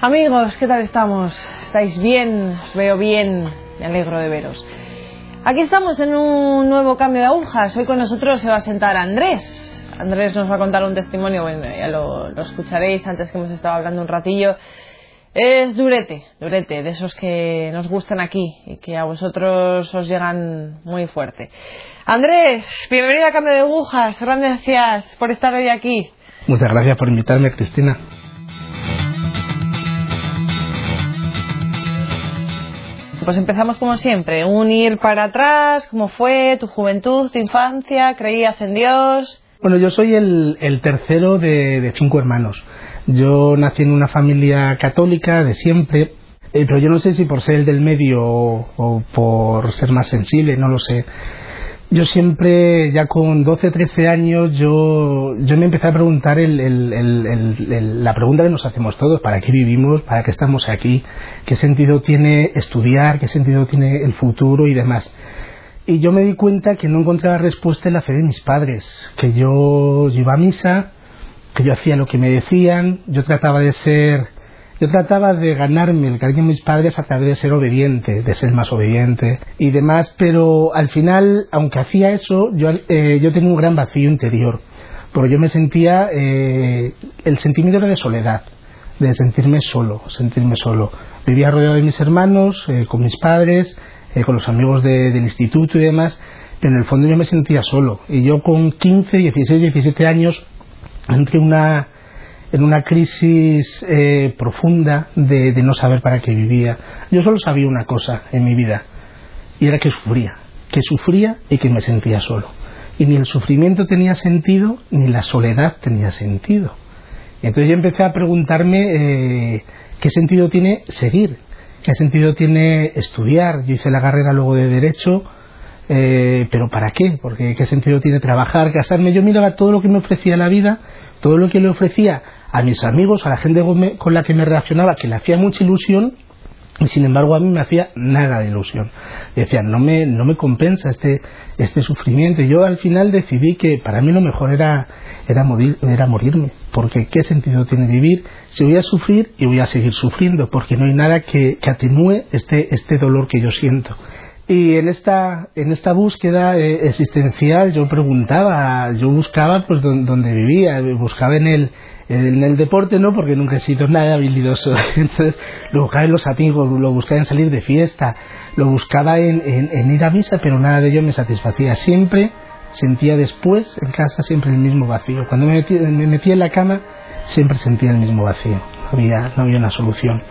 Amigos, ¿qué tal estamos? ¿Estáis bien? Os veo bien. Me alegro de veros. Aquí estamos en un nuevo cambio de agujas. Hoy con nosotros se va a sentar Andrés. Andrés nos va a contar un testimonio, bueno, ya lo, escucharéis antes que hemos estado hablando un ratillo. Es durete, durete, de esos que nos gustan aquí y que a vosotros os llegan muy fuerte. Andrés, bienvenido a Cambio de Agujas. Gracias por estar hoy aquí. Muchas gracias por invitarme, Cristina. Pues empezamos como siempre, un ir para atrás, cómo fue tu juventud, tu infancia, creías en Dios. Bueno, yo soy el, tercero de, cinco hermanos. Yo nací en una familia católica de siempre, eh, pero yo no sé si por ser el del medio o por ser más sensible, no lo sé. Yo siempre, ya con 12, 13 años, yo, yo me empecé a preguntar el, el, el, la pregunta que nos hacemos todos, ¿para qué vivimos? ¿Para qué estamos aquí? ¿Qué sentido tiene estudiar? ¿Qué sentido tiene el futuro y demás? Y yo me di cuenta que no encontraba respuesta en la fe de mis padres, que yo, yo iba a misa, que yo hacía lo que me decían, yo trataba de ser yo trataba de ganarme el cariño de mis padres a través de ser obediente, de ser más obediente y demás, pero al final, aunque hacía eso, yo, eh, yo tenía un gran vacío interior, porque yo me sentía, eh, el sentimiento era de soledad, de sentirme solo, sentirme solo. Vivía rodeado de mis hermanos, eh, con mis padres, eh, con los amigos de, del instituto y demás, pero en el fondo yo me sentía solo. Y yo con 15, 16, 17 años entré una en una crisis eh, profunda de, de, no saber para qué vivía. Yo solo sabía una cosa en mi vida, y era que sufría, que sufría y que me sentía solo. Y ni el sufrimiento tenía sentido, ni la soledad tenía sentido. Y entonces yo empecé a preguntarme eh, qué sentido tiene seguir, qué sentido tiene estudiar. Yo hice la carrera luego de Derecho, eh, pero ¿para qué? Porque qué sentido tiene trabajar, casarme. Yo miraba todo lo que me ofrecía la vida, todo lo que le ofrecía a mis amigos, a la gente con la que me relacionaba, que le hacía mucha ilusión, y sin embargo a mí me hacía nada de ilusión. Decía, no me, no me compensa este, este sufrimiento. Y yo al final decidí que para mí lo mejor era, era, morir, era morirme, porque ¿qué sentido tiene vivir si voy a sufrir y voy a seguir sufriendo? Porque no hay nada que, que atenúe este, este dolor que yo siento. Y en esta, en esta búsqueda eh, existencial yo preguntaba, yo buscaba pues donde vivía, buscaba en el, en el deporte no, porque nunca he sido nada habilidoso. Entonces lo buscaba en los amigos, lo buscaba en salir de fiesta, lo buscaba en, en, ir a misa, pero nada de ello me satisfacía. Siempre sentía después en casa siempre el mismo vacío. Cuando me metía, me en la cama siempre sentía el mismo vacío. No había, no había una solución.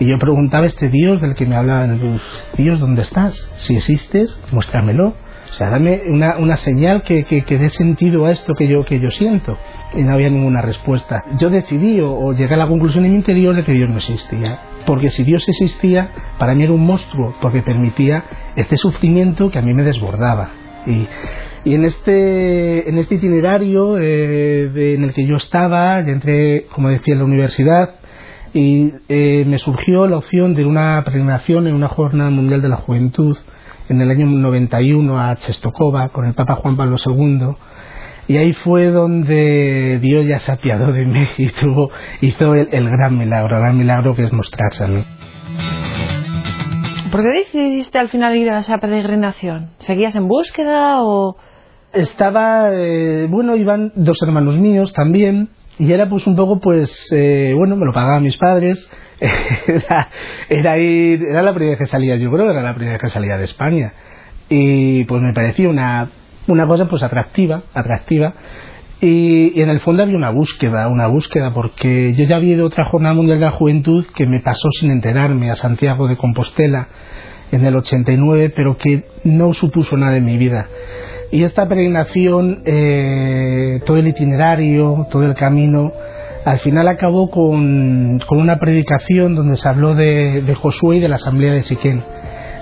Y yo preguntaba a este Dios del que me hablaban, Dios, ¿dónde estás? Si existes, muéstramelo. O sea, dame una, una señal que, que, que, dé sentido a esto que yo, que yo siento. Y no había ninguna respuesta. Yo decidí o, llegué a la conclusión en mi interior de que Dios no existía. Porque si Dios existía, para mí era un monstruo, porque permitía este sufrimiento que a mí me desbordaba. Y, y en este, en este itinerario eh, en el que yo estaba, entré, como decía, en la universidad, y eh, me surgió la opción de una peregrinación en una jornada mundial de la juventud en el año 91 a Chestokova con el Papa Juan Pablo II y ahí fue donde Dios ya se apiadó de mí y tuvo, hizo el, el gran milagro, el gran milagro que es mostrarse a mí. ¿Por qué decidiste al final ir a esa peregrinación? ¿Seguías en búsqueda o...? Estaba, eh, bueno, iban dos hermanos míos también, y era pues un poco pues eh, bueno me lo pagaban mis padres era, era ir era la primera vez que salía yo creo era la primera vez que salía de España y pues me parecía una una cosa pues atractiva atractiva. Y, en el fondo había una búsqueda una búsqueda porque yo ya había ido otra jornada mundial de la juventud que me pasó sin enterarme a Santiago de Compostela en el 89 pero que no supuso nada en mi vida. Y esta peregrinación, eh, todo el itinerario, todo el camino, al final acabó con, con una predicación donde se habló de, de, Josué y de la asamblea de Siquén.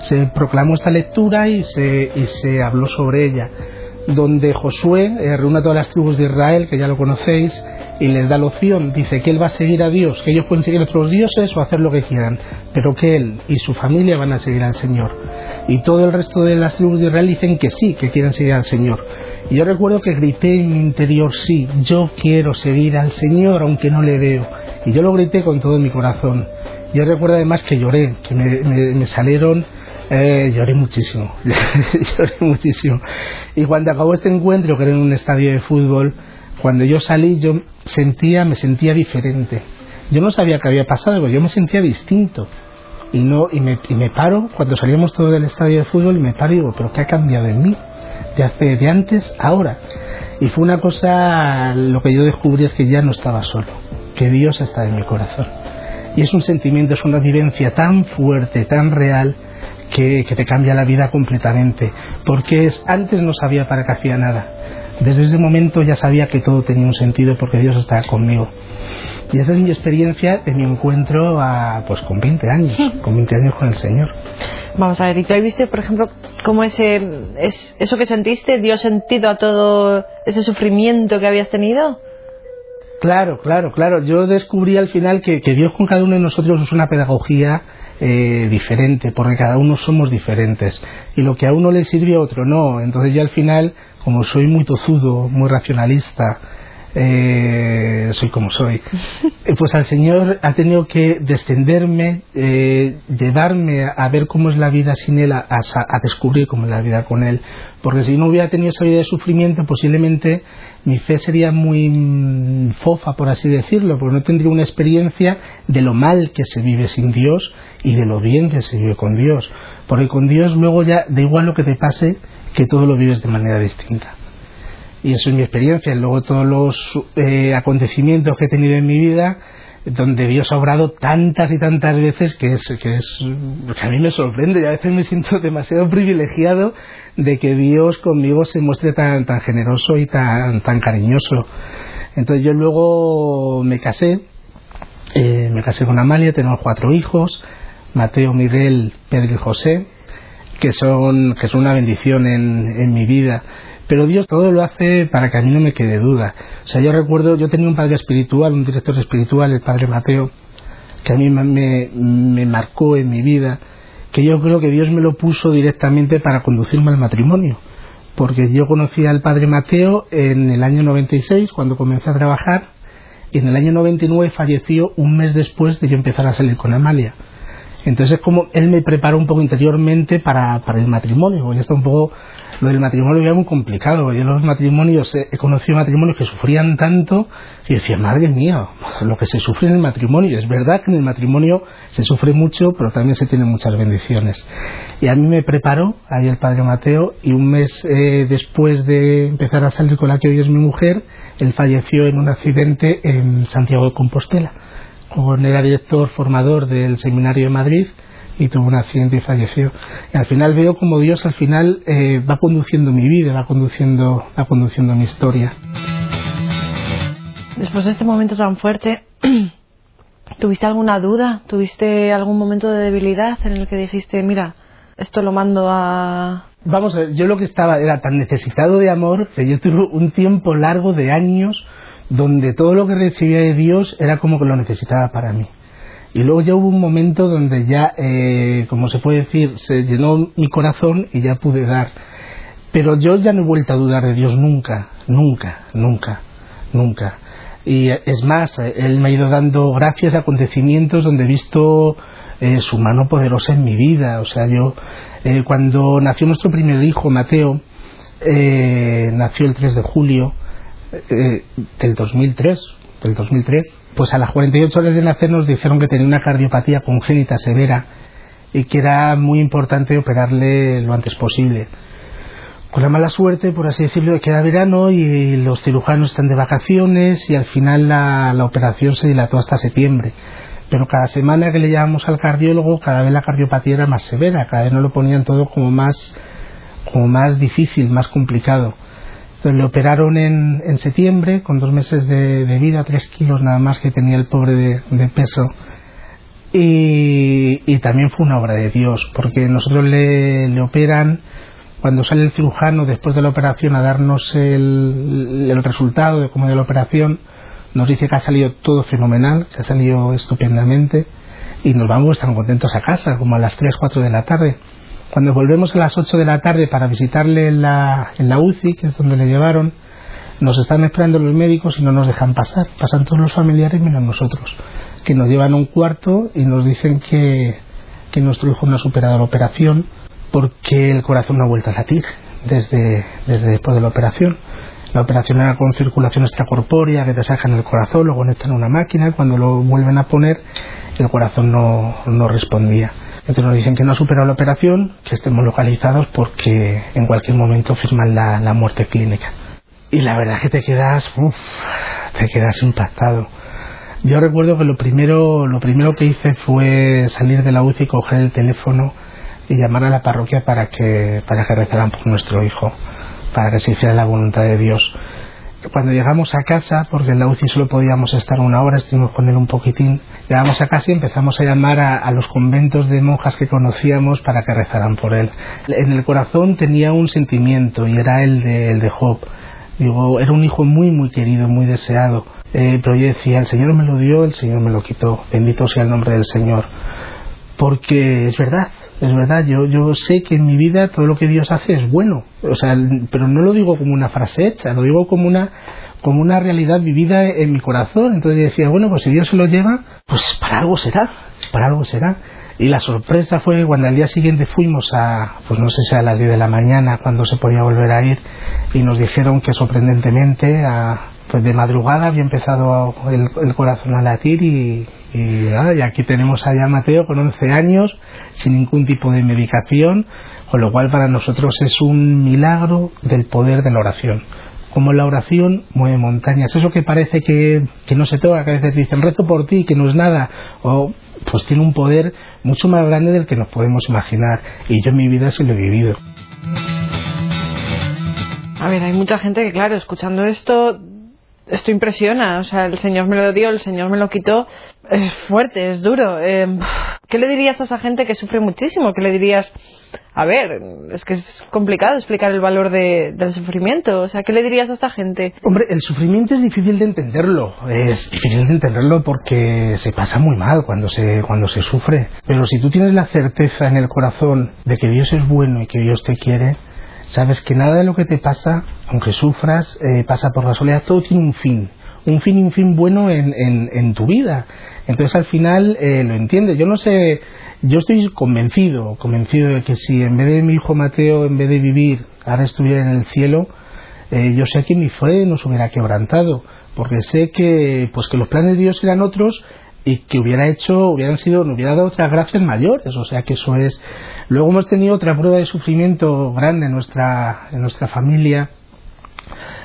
Se proclamó esta lectura y se, y se habló sobre ella, donde Josué eh, reúne a todas las tribus de Israel, que ya lo conocéis, y les da la opción, dice que él va a seguir a Dios, que ellos pueden seguir a otros dioses o hacer lo que quieran, pero que él y su familia van a seguir al Señor. Y todo el resto de las tribus de Israel dicen que sí, que quieren seguir al Señor. Y yo recuerdo que grité en mi interior, sí, yo quiero seguir al Señor aunque no le veo. Y yo lo grité con todo mi corazón. Yo recuerdo además que lloré, que me, salieron, eh, lloré muchísimo, lloré muchísimo. Y cuando acabó este encuentro, que era en un estadio de fútbol, cuando yo salí, yo sentía, me sentía diferente. Yo no sabía qué había pasado, pero yo me sentía distinto. Y, no, y, me, y me paro, cuando salíamos todos del estadio de fútbol, y me paro y digo, ¿pero qué ha cambiado en mí? De, hace, de antes ahora. Y fue una cosa, lo que yo descubrí es que ya no estaba solo, que Dios está en mi corazón. Y es un sentimiento, es una vivencia tan fuerte, tan real, que, que te cambia la vida completamente. Porque es, antes no sabía para qué hacía nada. Desde ese momento ya sabía que todo tenía un sentido porque Dios estaba conmigo. Y esa es mi experiencia de mi encuentro a, pues con 20 años, con 20 años con el Señor. Vamos a ver, ¿y tú viste, por ejemplo, cómo ese, es, eso que sentiste dio sentido a todo ese sufrimiento que habías tenido? Claro, claro, claro. Yo descubrí al final que, que Dios con cada uno de nosotros es una pedagogía eh, diferente, porque cada uno somos diferentes. Y lo que a uno le sirve a otro no. Entonces yo al final, como soy muy tozudo, muy racionalista, eh, soy como soy. Eh, pues al Señor ha tenido que descenderme, eh, llevarme a, ver cómo es la vida sin Él, a, descubrir cómo es la vida con Él. Porque si no hubiera tenido esa vida de sufrimiento, posiblemente mi fe sería muy mm, fofa, por así decirlo, porque no tendría una experiencia de lo mal que se vive sin Dios y de lo bien que se vive con Dios. Porque con Dios luego ya da igual lo que te pase, que todo lo vives de manera distinta y eso es mi experiencia. Luego todos los eh, acontecimientos que he tenido en mi vida, donde Dios ha obrado tantas y tantas veces que es, que es que a mí me sorprende y a veces me siento demasiado privilegiado de que Dios conmigo se muestre tan, tan generoso y tan, tan cariñoso. Entonces yo luego me casé, eh, me casé con Amalia, tenemos cuatro hijos, Mateo, Miguel, Pedro y José, que son, que son una bendición en, en mi vida. Pero Dios todo lo hace para que a mí no me quede duda. O sea, yo recuerdo, yo tenía un padre espiritual, un director espiritual, el padre Mateo, que a mí me, me marcó en mi vida, que yo creo que Dios me lo puso directamente para conducirme al matrimonio. Porque yo conocí al padre Mateo en el año 96, cuando comencé a trabajar, y en el año 99 falleció un mes después de yo empezar a salir con Amalia. Entonces es como él me preparó un poco interiormente para, el matrimonio, ya está un poco lo del matrimonio era muy complicado. Yo los matrimonios, he conocido matrimonios que sufrían tanto y decía, madre mía, lo que se sufre en el matrimonio. Es verdad que en el matrimonio se sufre mucho, pero también se tienen muchas bendiciones. Y a mí me preparó ahí el padre Mateo y un mes eh, después de empezar a salir con la que hoy es mi mujer, él falleció en un accidente en Santiago de Compostela. Como era director formador del Seminario de Madrid, y tuvo un accidente y falleció. Y al final veo como Dios al final eh, va conduciendo mi vida, va conduciendo, va conduciendo mi historia. Después de este momento tan fuerte, ¿tuviste alguna duda? ¿Tuviste algún momento de debilidad en el que dijiste, mira, esto lo mando a... Vamos a ver, yo lo que estaba era tan necesitado de amor que yo tuve un tiempo largo de años donde todo lo que recibía de Dios era como que lo necesitaba para mí. Y luego ya hubo un momento donde ya, eh, como se puede decir, se llenó mi corazón y ya pude dar. Pero yo ya no he vuelto a dudar de Dios nunca, nunca, nunca, nunca. Y es más, Él me ha ido dando gracias a acontecimientos donde he visto eh, su mano poderosa en mi vida. O sea, yo, eh, cuando nació nuestro primer hijo, Mateo, nació el 3 de julio del 2003, del 2003, pues a las 48 horas de nacer nos dijeron que tenía una cardiopatía congénita severa y que era muy importante operarle lo antes posible. Con la mala suerte, por así decirlo, de que era verano y los cirujanos están de vacaciones y al final la, la operación se dilató hasta septiembre. Pero cada semana que le llevábamos al cardiólogo, cada vez la cardiopatía era más severa, cada vez nos lo ponían todo como más, como más difícil, más complicado. Entonces le operaron en, en septiembre con dos meses de, vida, tres kilos nada más que tenía el pobre de, peso. Y, y, también fue una obra de Dios, porque nosotros le, le, operan, cuando sale el cirujano después de la operación a darnos el, el resultado de cómo de la operación, nos dice que ha salido todo fenomenal, que ha salido estupendamente, y nos vamos tan contentos a casa, como a las 3, 4 de la tarde. Cuando volvemos a las 8 de la tarde para visitarle en la, en la UCI, que es donde le llevaron, nos están esperando los médicos y no nos dejan pasar. Pasan todos los familiares menos nosotros, que nos llevan a un cuarto y nos dicen que, que nuestro hijo no ha superado la operación porque el corazón no ha vuelto a latir desde, desde después de la operación. La operación era con circulación extracorpórea, que te sacan el corazón, lo conectan a una máquina, y cuando lo vuelven a poner, el corazón no, no respondía. Entonces nos dicen que no ha superado la operación, que estemos localizados porque en cualquier momento firman la, la muerte clínica. Y la verdad es que te quedas, uff, te quedas impactado. Yo recuerdo que lo primero, lo primero que hice fue salir de la UCI, coger el teléfono y llamar a la parroquia para que, para que rezaran por nuestro hijo, para que se hiciera la voluntad de Dios. Cuando llegamos a casa, porque en la UCI solo podíamos estar una hora, estuvimos con él un poquitín, llegamos a casa y empezamos a llamar a, los conventos de monjas que conocíamos para que rezaran por él. En el corazón tenía un sentimiento y era el de, el de Job. Digo, era un hijo muy, muy querido, muy deseado. Eh, pero yo decía, el Señor me lo dio, el Señor me lo quitó. Bendito sea el nombre del Señor. Porque es verdad, es verdad, yo, yo sé que en mi vida todo lo que Dios hace es bueno, o sea, pero no lo digo como una frase hecha, lo digo como una, como una realidad vivida en mi corazón. Entonces decía, bueno, pues si Dios se lo lleva, pues para algo será, para algo será. Y la sorpresa fue cuando al día siguiente fuimos a, pues no sé si a las 10 de la mañana, cuando se podía volver a ir, y nos dijeron que sorprendentemente, a, pues de madrugada había empezado el, el corazón a latir y, y, y, aquí tenemos allá a Mateo con 11 años, sin ningún tipo de medicación, con lo cual para nosotros es un milagro del poder de la oración. Como la oración mueve montañas, eso que parece que, que no se toca, que a veces dicen rezo por ti, que no es nada, o pues tiene un poder mucho más grande del que nos podemos imaginar, y yo en mi vida sí lo he vivido. A ver, hay mucha gente que, claro, escuchando esto, esto impresiona, o sea, el Señor me lo dio, el Señor me lo quitó, es fuerte, es duro. Eh, ¿Qué le dirías a esa gente que sufre muchísimo? ¿Qué le dirías? A ver, es que es complicado explicar el valor de, del sufrimiento, o sea, ¿qué le dirías a esta gente? Hombre, el sufrimiento es difícil de entenderlo, es difícil de entenderlo porque se pasa muy mal cuando se, cuando se sufre, pero si tú tienes la certeza en el corazón de que Dios es bueno y que Dios te quiere, sabes que nada de lo que te pasa, aunque sufras, eh, pasa por la soledad, todo tiene un fin, un fin y un fin bueno en, en, en tu vida. Entonces al final eh, lo entiendes. Yo no sé, yo estoy convencido, convencido de que si en vez de mi hijo Mateo, en vez de vivir, ahora estuviera en el cielo, eh, yo sé que mi fe nos hubiera quebrantado, porque sé que, pues que los planes de Dios eran otros y que hubiera hecho, hubieran sido, nos hubiera dado otras gracias mayores, o sea que eso es. Luego hemos tenido otra prueba de sufrimiento grande en nuestra, en nuestra familia,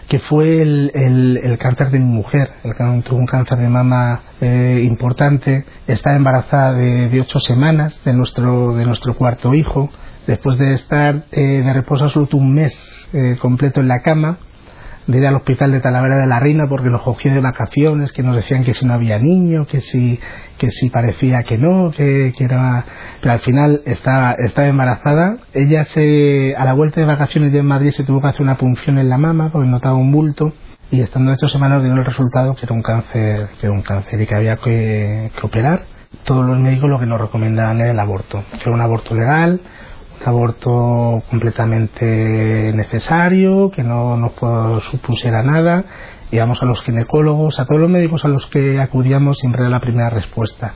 que fue el, cáncer de mi mujer. El, tuvo un cáncer de mama eh, importante. Está embarazada de, de, ocho semanas de nuestro, de nuestro cuarto hijo. Después de estar eh, de reposo absoluto un mes eh, completo en la cama, de ir al hospital de Talavera de la Reina porque nos cogió de vacaciones, que nos decían que si no había niño, que si, que si parecía que no, que, que era... Pero al final estaba, estaba embarazada. Ella se, a la vuelta de vacaciones de en Madrid se tuvo que hacer una punción en la mama porque notaba un bulto y estando ocho semanas dio el resultado que era un cáncer, que era un cáncer y que había que, que operar. Todos los médicos lo que nos recomendaban era el aborto, que era un aborto legal, aborto completamente necesario, que no nos supusiera nada. Íbamos a los ginecólogos, a todos los médicos a los que acudíamos siempre era la primera respuesta.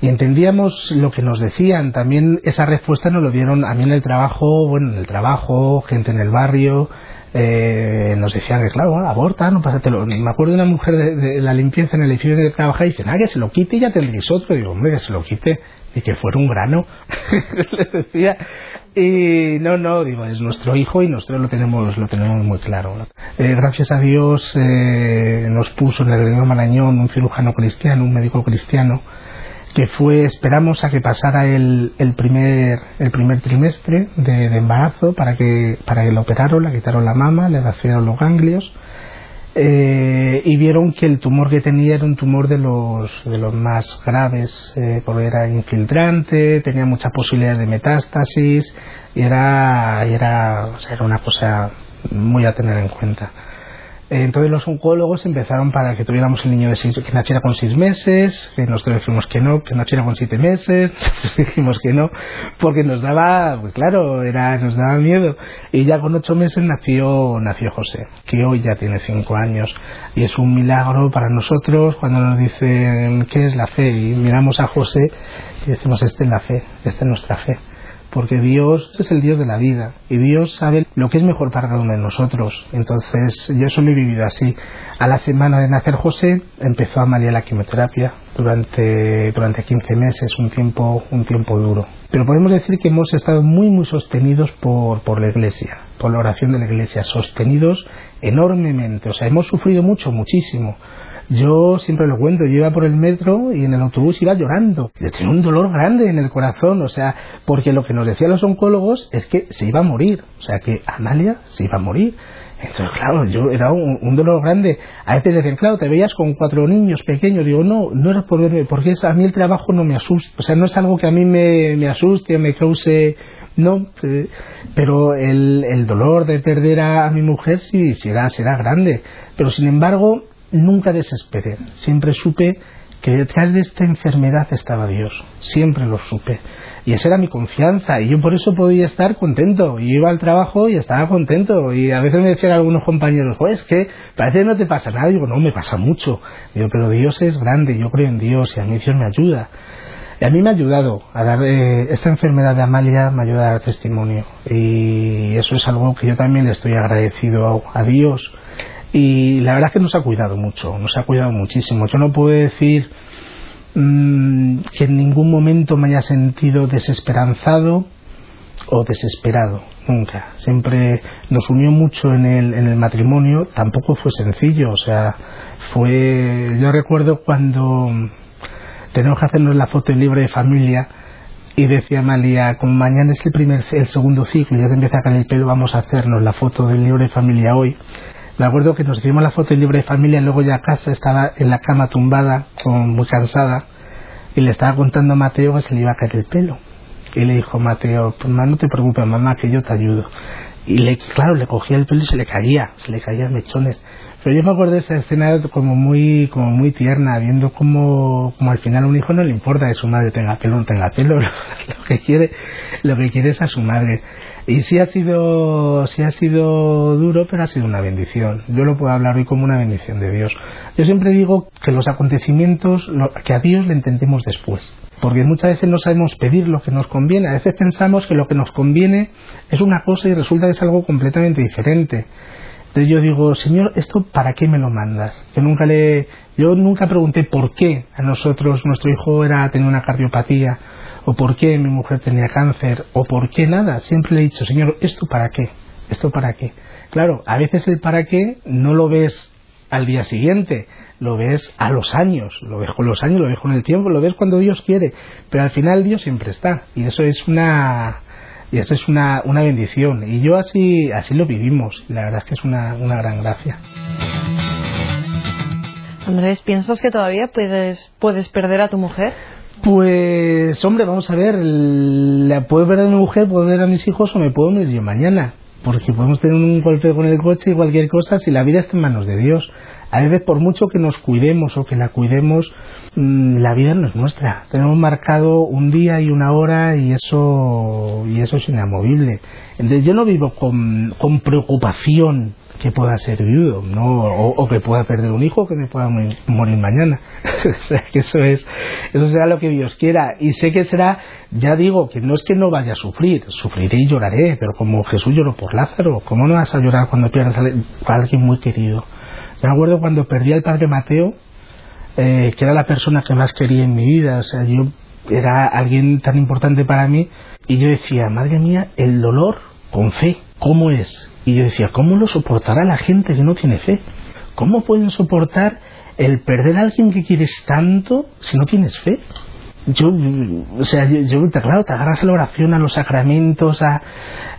Y entendíamos lo que nos decían. También esa respuesta nos lo dieron a mí en el trabajo, bueno, en el trabajo, gente en el barrio, eh, nos decían que claro, aborta, no pasa, lo, me acuerdo de una mujer de, la limpieza en el edificio de trabajar y dice, ah, que se lo quite y ya tendréis otro. Y digo, hombre, que se lo quite y que fuera un grano, les decía. Y no, no, digo, es nuestro hijo y nosotros lo tenemos, lo tenemos muy claro. Eh, gracias a Dios eh, nos puso en el Reino Marañón un cirujano cristiano, un médico cristiano, que fue, esperamos a que pasara el, el primer, el primer trimestre de, embarazo para que, para que lo operaron, le quitaron la mama, le vaciaron los ganglios eh, y vieron que el tumor que tenía era un tumor de los, de los más graves, eh, porque era infiltrante, tenía muchas posibilidades de metástasis y era, era, o sea, era una cosa muy a tener en cuenta. Entonces los oncólogos empezaron para que tuviéramos el niño de seis, que naciera con seis meses, que nosotros dijimos que no, que naciera con siete meses, dijimos que no, porque nos daba, pues claro, era, nos daba miedo. Y ya con ocho meses nació, nació José, que hoy ya tiene cinco años. Y es un milagro para nosotros cuando nos dicen qué es la fe. Y miramos a José y decimos, esta es la fe, esta es nuestra fe porque Dios es el Dios de la vida y Dios sabe lo que es mejor para cada uno de nosotros. Entonces, yo eso lo he vivido así. A la semana de nacer José, empezó a María la quimioterapia durante, durante 15 meses, un tiempo, un tiempo duro. Pero podemos decir que hemos estado muy, muy sostenidos por, por la Iglesia, por la oración de la Iglesia, sostenidos enormemente. O sea, hemos sufrido mucho, muchísimo yo siempre lo cuento, yo iba por el metro y en el autobús iba llorando. Yo tenía un dolor grande en el corazón, o sea, porque lo que nos decían los oncólogos es que se iba a morir, o sea, que Amalia se iba a morir. Entonces, claro, yo era un, dolor grande. A veces decían, claro, te veías con cuatro niños pequeños. Digo, no, no era por verme, porque a mí el trabajo no me asusta. O sea, no es algo que a mí me, me asuste, me cause no, eh, pero el, el, dolor de perder a, mi mujer sí será, será grande. Pero sin embargo, nunca desesperé, siempre supe que detrás de esta enfermedad estaba Dios, siempre lo supe. Y esa era mi confianza, y yo por eso podía estar contento. Y iba al trabajo y estaba contento. Y a veces me decían algunos compañeros, pues que parece que no te pasa nada. digo, no, me pasa mucho. Digo, pero Dios es grande, yo creo en Dios y a mí Dios me ayuda. Y a mí me ha ayudado a dar, eh, esta enfermedad de Amalia me ayuda a dar testimonio. Y eso es algo que yo también le estoy agradecido a Dios y la verdad es que nos ha cuidado mucho, nos ha cuidado muchísimo. Yo no puedo decir mm, que en ningún momento me haya sentido desesperanzado o desesperado, nunca. Siempre nos unió mucho en el, en el matrimonio, tampoco fue sencillo, o sea, fue, yo recuerdo cuando tenemos que hacernos la foto en libre de familia, y decía Malia, como mañana es el primer el segundo ciclo y ya te empieza a caer el pelo, vamos a hacernos la foto del libro de familia hoy. Me acuerdo que nos hicimos la foto en libre de familia, y luego ya a casa estaba en la cama tumbada, con, muy cansada, y le estaba contando a Mateo que se le iba a caer el pelo. Y le dijo Mateo, pues no te preocupes mamá, que yo te ayudo. Y le, claro, le cogía el pelo y se le caía, se le caían mechones. Pero yo me acuerdo de esa escena como muy, como muy tierna, viendo como, como al final a un hijo no le importa que su madre tenga pelo o no tenga pelo, lo, que quiere, lo que quiere es a su madre. Y sí ha sido, sí ha sido duro, pero ha sido una bendición. Yo lo puedo hablar hoy como una bendición de Dios. Yo siempre digo que los acontecimientos, que a Dios le entendemos después. Porque muchas veces no sabemos pedir lo que nos conviene. A veces pensamos que lo que nos conviene es una cosa y resulta que es algo completamente diferente. Entonces yo digo, Señor, ¿esto para qué me lo mandas? Yo nunca le, yo nunca pregunté por qué a nosotros nuestro hijo era tenía una cardiopatía o por qué mi mujer tenía cáncer, o por qué nada. Siempre le he dicho, Señor, ¿esto para qué? ¿Esto para qué? Claro, a veces el para qué no lo ves al día siguiente, lo ves a los años, lo ves con los años, lo ves con el tiempo, lo ves cuando Dios quiere, pero al final Dios siempre está, y eso es una y eso es una, una bendición, y yo así, así lo vivimos, la verdad es que es una, una gran gracia. Andrés, ¿piensas que todavía puedes, puedes perder a tu mujer? Pues, hombre, vamos a ver, la puedo ver a mi mujer, puedo ver a mis hijos o me puedo morir yo mañana. Porque podemos tener un golpe con el coche y cualquier cosa si la vida está en manos de Dios. A veces, por mucho que nos cuidemos o que la cuidemos, mm, la vida no es nuestra. Tenemos marcado un día y una hora y eso, y eso es inamovible. Entonces, yo no vivo con, con preocupación que pueda ser viudo, ¿no? O, que pueda perder un hijo que me pueda morir, mañana. o sea, que eso es, eso será lo que Dios quiera. Y sé que será, ya digo, que no es que no vaya a sufrir, sufriré y lloraré, pero como Jesús lloró por Lázaro, ¿cómo no vas a llorar cuando pierdas a alguien muy querido? Me acuerdo cuando perdí al padre Mateo, eh, que era la persona que más quería en mi vida, o sea, yo era alguien tan importante para mí, y yo decía, madre mía, el dolor con fe, ¿cómo es? Y yo decía, ¿cómo lo soportará la gente que no tiene fe? ¿Cómo pueden soportar el perder a alguien que quieres tanto si no tienes fe? Yo, o sea, yo, claro, te agarras a la oración, a los sacramentos, a,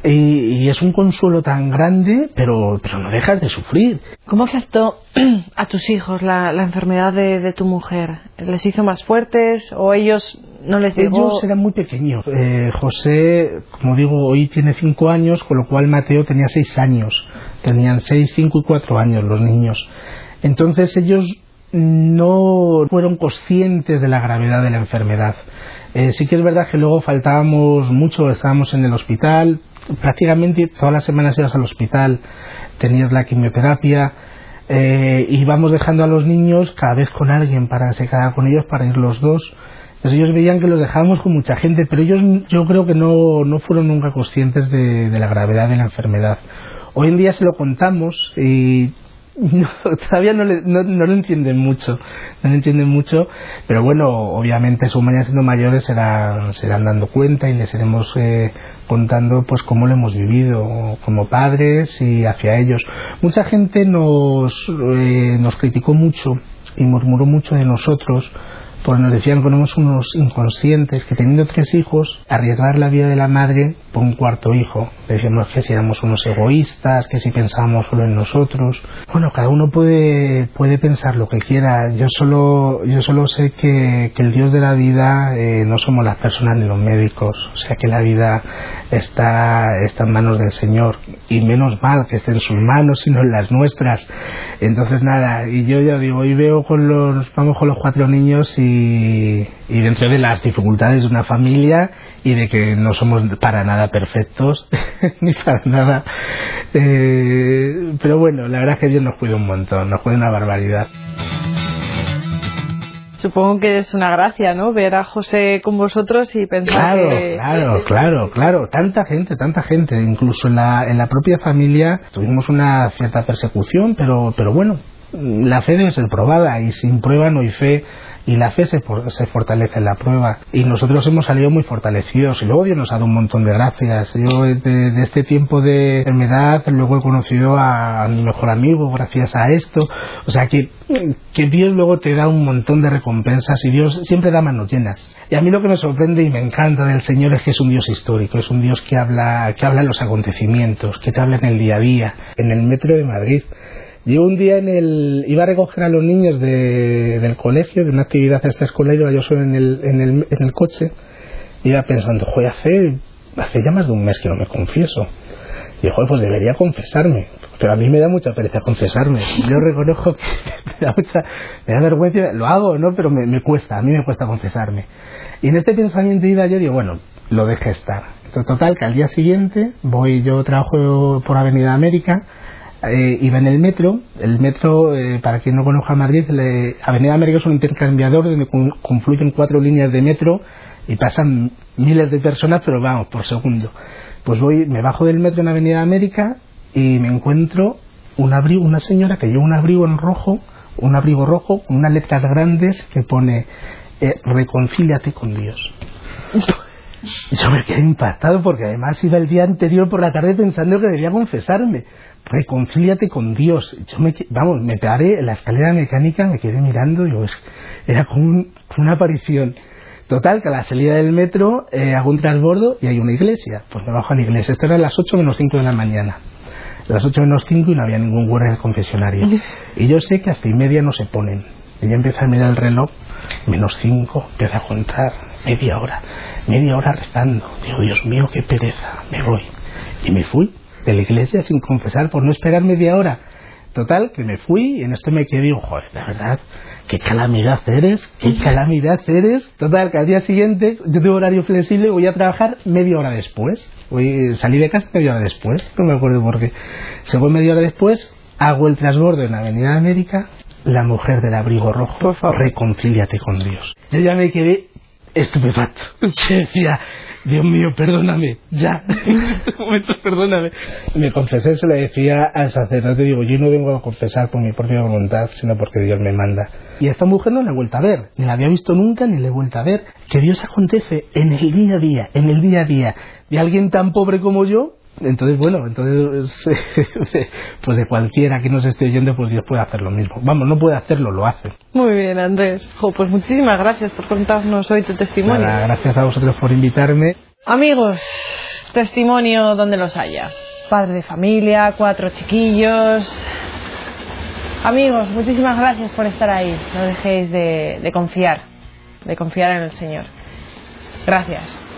y, es un consuelo tan grande, pero, pero no dejas de sufrir. ¿Cómo afectó a tus hijos la, la enfermedad de, de, tu mujer? ¿Les hizo más fuertes o ellos no les llegó? Ellos eran muy pequeños. Eh, José, como digo, hoy tiene cinco años, con lo cual Mateo tenía seis años. Tenían 6, 5 y 4 años los niños. Entonces ellos no fueron conscientes de la gravedad de la enfermedad. Eh, sí que es verdad que luego faltábamos mucho, estábamos en el hospital, prácticamente todas las semanas ibas al hospital, tenías la quimioterapia, eh, íbamos dejando a los niños cada vez con alguien para se con ellos para ir los dos. Entonces ellos veían que los dejábamos con mucha gente, pero ellos yo creo que no, no fueron nunca conscientes de la gravedad de la enfermedad. Hoy en día se lo contamos y no, todavía no, no, no, lo entienden mucho, no lo entienden mucho, pero bueno, obviamente su mañana siendo mayores se irán dando cuenta y les iremos eh, contando pues cómo lo hemos vivido como padres y hacia ellos. Mucha gente nos, eh, nos criticó mucho y murmuró mucho de nosotros porque nos decían que éramos unos inconscientes, que teniendo tres hijos, arriesgar la vida de la madre por un cuarto hijo. Decíamos que si éramos unos egoístas, que si pensábamos solo en nosotros. Bueno, cada uno puede, puede pensar lo que quiera. Yo solo, yo solo sé que, que el Dios de la vida eh, no somos las personas ni los médicos. O sea que la vida está, está en manos del Señor. Y menos mal que esté en sus manos, sino en las nuestras. Entonces nada, y yo ya digo, hoy veo con los, vamos con los cuatro niños y y, dentro de las dificultades de una familia y de que no somos para nada perfectos ni para nada eh, pero bueno la verdad es que Dios nos cuida un montón nos cuida una barbaridad Supongo que es una gracia, ¿no? Ver a José con vosotros y pensar claro, Claro, claro, claro. Tanta gente, tanta gente. Incluso en la, en la propia familia tuvimos una cierta persecución, pero, pero bueno, la fe debe ser probada y sin prueba no hay fe y la fe se, se, fortalece en la prueba. Y nosotros hemos salido muy fortalecidos y luego Dios nos ha dado un montón de gracias. Yo de, este tiempo de enfermedad luego he conocido a, mi mejor amigo gracias a esto. O sea que, que Dios luego te da un montón de recompensas y Dios siempre da manos llenas. Y a mí lo que me sorprende y me encanta del Señor es que es un Dios histórico es un Dios que habla que habla en los acontecimientos que te habla en el día a día. En el metro de Madrid yo un día en el, iba a recoger a los niños de, del colegio, de una actividad extraescolar, iba yo solo en el, en el, en el coche, iba pensando, joder, hace, hace ya más de un mes que no me confieso. Y joder, pues debería confesarme. Pero a mí me da mucha pereza confesarme. Yo reconozco que me da, mucha, me da vergüenza, lo hago, ¿no? Pero me, cuesta, a mí me cuesta confesarme. Y en este pensamiento iba yo, digo, bueno, lo deje estar. Total, que al día siguiente voy, yo trabajo por Avenida América, eh, iba en el metro. El metro, eh, para quien no conozca Madrid, Avenida América es un intercambiador donde confluyen cuatro líneas de metro y pasan miles de personas, pero vamos, por segundo. Pues voy, me bajo del metro en Avenida América y me encuentro un abrigo, una señora que lleva un abrigo en rojo, un abrigo rojo con unas letras grandes que pone eh, reconcíliate con Dios. Yo me quedé impactado porque además iba el día anterior por la tarde pensando que debía confesarme reconcíliate con Dios. Yo me, vamos, me paré en la escalera mecánica, me quedé mirando y pues, era como, una aparición. Total, que a la salida del metro eh, hago un transbordo y hay una iglesia. Pues me bajo a la iglesia. Esto era a las 8 menos 5 de la mañana. A las 8 menos 5 y no había ningún guardia en el confesionario. Y yo sé que hasta y media no se ponen. Y yo empecé a mirar el reloj, menos 5, empecé a contar, media hora, media hora rezando. Digo, Dios mío, qué pereza, me voy. Y me fui de la iglesia sin confesar por no esperar media hora. Total, que me fui y en esto me quedé digo, joder, la verdad, qué calamidad eres, qué calamidad eres. Total, que al día siguiente yo tengo horario flexible voy a trabajar media hora después. Voy, salí de casa media hora después, no me acuerdo por qué. Se fue media hora después, hago el transbordo en la Avenida América, la mujer del abrigo rojo, reconcíliate con Dios. Yo ya me quedé estupefacto. Decía, Dios mío, perdóname, ya, en este momento perdóname. Me confesé, se lo decía al sacerdote, digo, yo no vengo a confesar por mi propia voluntad, sino porque Dios me manda. Y a esta mujer no la he vuelto a ver, ni la había visto nunca, ni la he vuelto a ver. Que Dios acontece en el día a día, en el día a día, de alguien tan pobre como yo, entonces, bueno, entonces, pues de cualquiera que nos esté oyendo, pues Dios puede hacer lo mismo. Vamos, no puede hacerlo, lo hace. Muy bien, Andrés. pues muchísimas gracias por contarnos hoy tu testimonio. gracias a vosotros por invitarme. Amigos, testimonio donde los haya. Padre de familia, cuatro chiquillos. Amigos, muchísimas gracias por estar ahí. No dejéis de, de confiar, de confiar en el Señor. Gracias.